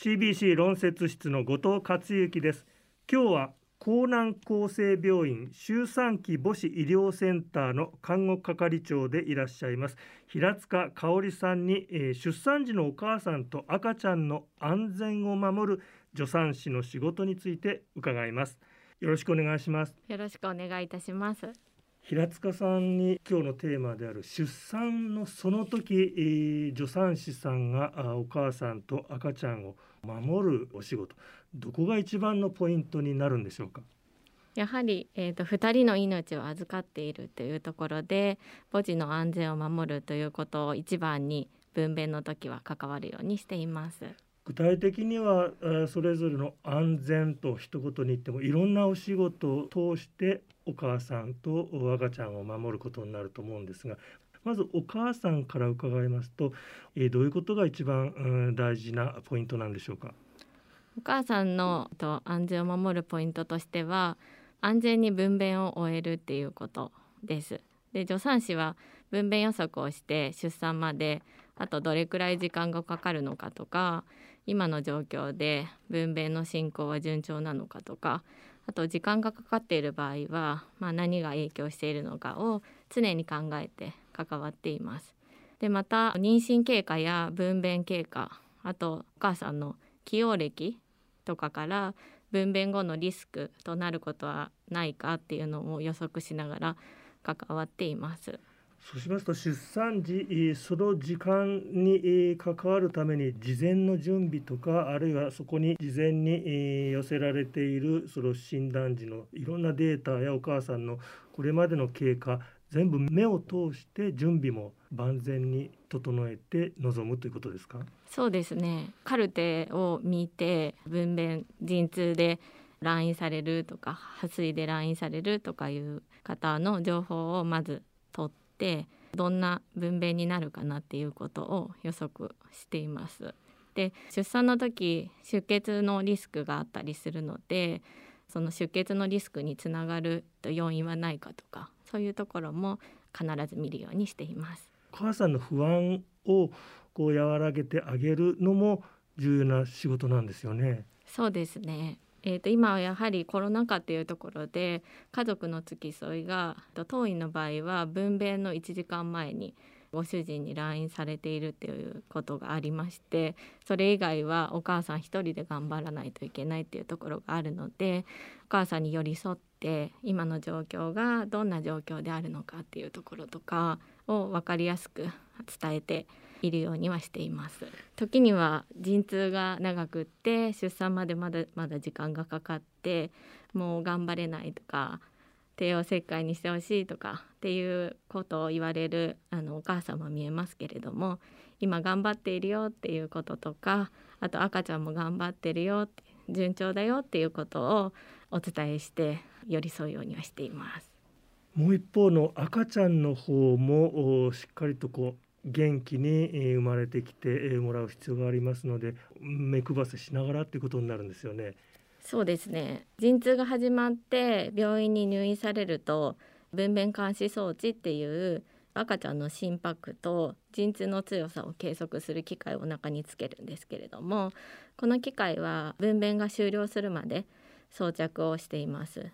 CBC 論説室の後藤克之です。今日は江南厚生病院周産期母子医療センターの看護係長でいらっしゃいます。平塚香織さんに、えー、出産時のお母さんと赤ちゃんの安全を守る助産師の仕事について伺います。よろしくお願いします。よろしくお願いいたします。平塚さんに今日のテーマである出産のその時、助産師さんがお母さんと赤ちゃんを守るお仕事どこが一番のポイントになるんでしょうか？やはり、えーと、2人の命を預かっているというところで母児の安全を守るということを一番に分娩の時は関わるようにしています。具体的にはそれぞれの安全と一言に言ってもいろんなお仕事を通してお母さんと赤ちゃんを守ることになると思うんですがまずお母さんから伺いますと、どういうことが一番大事なポイントなんでしょうか？お母さんのと安全を守るポイントとしては安全に分娩を終えるっていうことです。で助産師は分娩予測をして出産まであとどれくらい時間がかかるのかとか今の状況で分娩の進行は順調なのかとかあと時間がかかっている場合は、まあ、何が影響しているのかを常に考えて関わっています。でまた妊娠経過や分娩経過あとお母さんの起用歴とかから分娩後のリスクとなることはないかっていうのを予測しながら関わっています。そうしますと出産時その時間に関わるために事前の準備とかあるいはそこに事前に寄せられているその診断時のいろんなデータやお母さんのこれまでの経過全部目を通して準備も万全に整えて臨むということですか？そうですね。カルテを見て分娩陣痛で来院されるとか破水で来院されるとかいう方の情報をまず取ってどんな分娩になるかなっていうことを予測しています。で出産の時出血のリスクがあったりするのでその出血のリスクにつながる要因はないかとかそういうところも必ず見るようにしています。お母さんの不安をこう和らげてあげるのも重要な仕事なんですよね。そうですね。えーと、今はやはりコロナ禍っていうところで家族の付き添いが当院の場合は分娩の1時間前にご主人に LINE されているっていうことがありましてそれ以外はお母さん一人で頑張らないといけないっていうところがあるのでお母さんに寄り添って今の状況がどんな状況であるのかっていうところとかを分かりやすく伝えているようにはしています時には陣痛が長くって出産までまだまだ時間がかかってもう頑張れないとか帝王切開にしてほしいとかっていうことを言われるあのお母さんも見えますけれども今頑張っているよっていうこととかあと赤ちゃんも頑張ってるよ順調だよっていうことをお伝えして寄り添うようにはしています。もう一方の赤ちゃんの方もしっかりとこう元気に生まれてきてもらう必要がありますので目配せしながらっていうことになるんですよね。そうですね陣痛が始まって病院に入院されると分娩監視装置っていう赤ちゃんの心拍と陣痛の強さを計測する機械をお腹につけるんですけれどもこの機械は分娩が終了するまで装着をしています。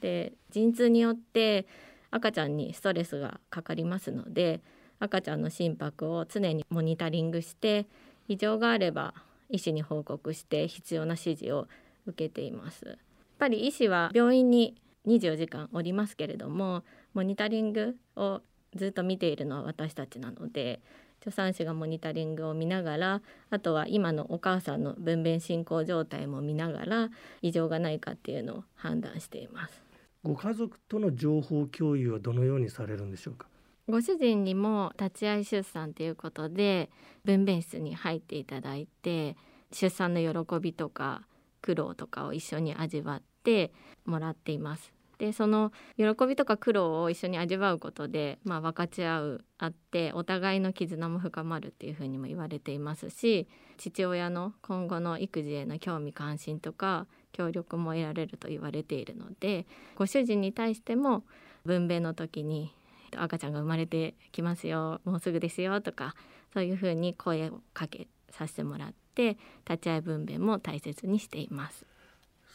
で陣痛によって赤ちゃんにストレスがかかりますので赤ちゃんの心拍を常にモニタリングして異常があれば医師に報告して必要な指示を受けています。やっぱり医師は病院に24時間おりますけれどもモニタリングをずっと見ているのは私たちなので助産師がモニタリングを見ながらあとは今のお母さんの分娩進行状態も見ながら異常がないかっていうのを判断しています。ご家族との情報共有はどのようにされるんでしょうか？ご主人にも立ち会い出産ということで分娩室に入っていただいて出産の喜びとか苦労とかを一緒に味わってもらっています。でその喜びとか苦労を一緒に味わうことで、まあ、分かち合うあってお互いの絆も深まるっていうふうにも言われていますし父親の今後の育児への興味関心とか協力も得られると言われているのでご主人に対しても分娩の時に赤ちゃんが生まれてきますよもうすぐですよとかそういうふうに声をかけさせてもらって立ち会い分娩も大切にしています。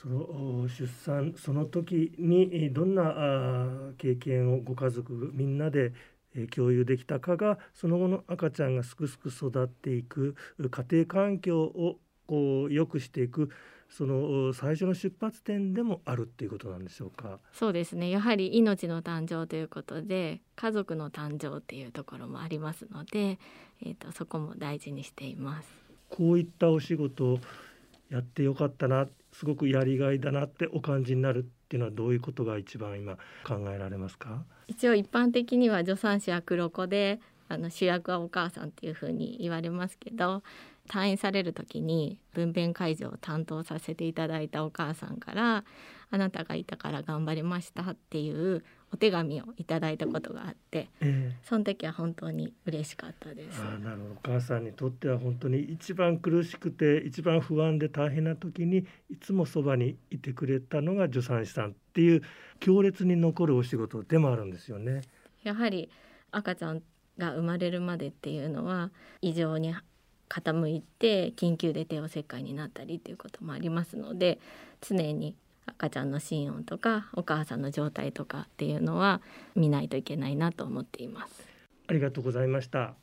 その出産その時にどんな経験をご家族みんなで共有できたかがその後の赤ちゃんがすくすく育っていく家庭環境をこう良くしていくその最初の出発点でもあるっていうことなんでしょうか？そうですね。やはり命の誕生ということで、家族の誕生っていうところもありますので、えっ、ー、とそこも大事にしています。こういったお仕事やってよかったな、すごくやりがいだなってお感じになるっていうのはどういうことが一番今考えられますか？一応一般的には助産師は黒子で、あの主役はお母さんっていうふうに言われますけど退院される時に分娩会場を担当させていただいたお母さんから「あなたがいたから頑張りました」っていうお手紙をいただいたことがあって、えー、その時は本当に嬉しかったです。あなるほど。お母さんにとっては本当に一番苦しくて一番不安で大変な時にいつもそばにいてくれたのが助産師さんっていう強烈に残るお仕事でもあるんですよね。やはり赤ちゃんが生まれるまでっていうのは異常に傾いて緊急で帝王切開になったりっていうこともありますので常に赤ちゃんの心音とかお母さんの状態とかっていうのは見ないといけないなと思っています。ありがとうございました。